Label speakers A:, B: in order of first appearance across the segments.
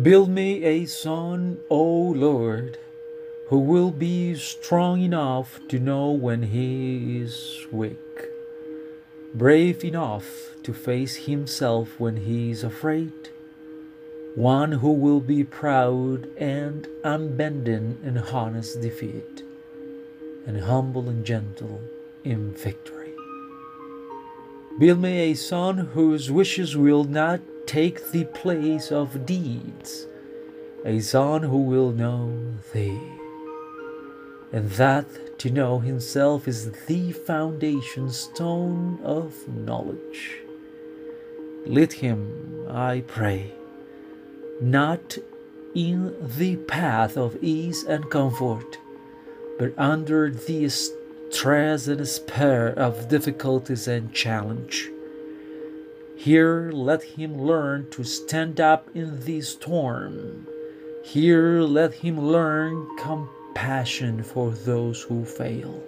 A: Build me a son, O Lord, who will be strong enough to know when he is weak, brave enough to face himself when he is afraid, one who will be proud and unbending in honest defeat, and humble and gentle in victory. Build me a son whose wishes will not take the place of deeds, a son who will know thee, and that to know himself is the foundation stone of knowledge. Lead him, I pray, not in the path of ease and comfort, but under the stress and despair of difficulties and challenge. Here let him learn to stand up in the storm. Here let him learn compassion for those who fail.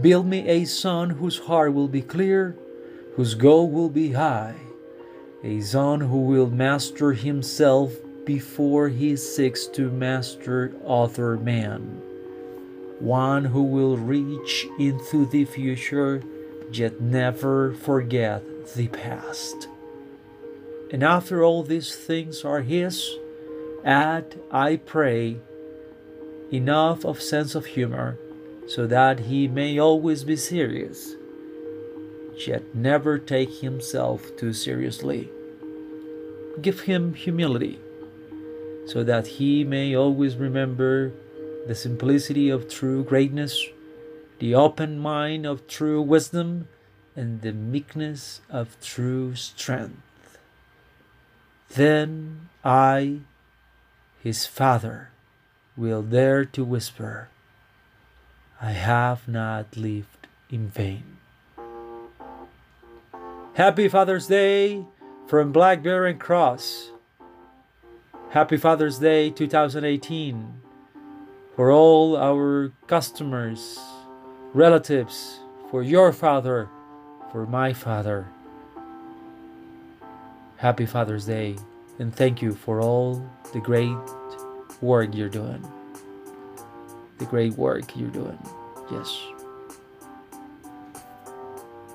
A: Build me a son whose heart will be clear, whose goal will be high, a son who will master himself before he seeks to master other men, one who will reach into the future yet never forget the past. And after all these things are His, add, I pray, enough of sense of humor so that he may always be serious, yet never take himself too seriously. Give him humility so that he may always remember the simplicity of true greatness the open mind of true wisdom, and the meekness of true strength. Then I, his father, will dare to whisper, I have not lived in vain. Happy Father's Day from Blackberry and Cross. Happy Father's Day 2018 for all our customers relatives, for your father, for my father. Happy Father's Day, and thank you for all the great work you're doing. The great work you're doing. Yes.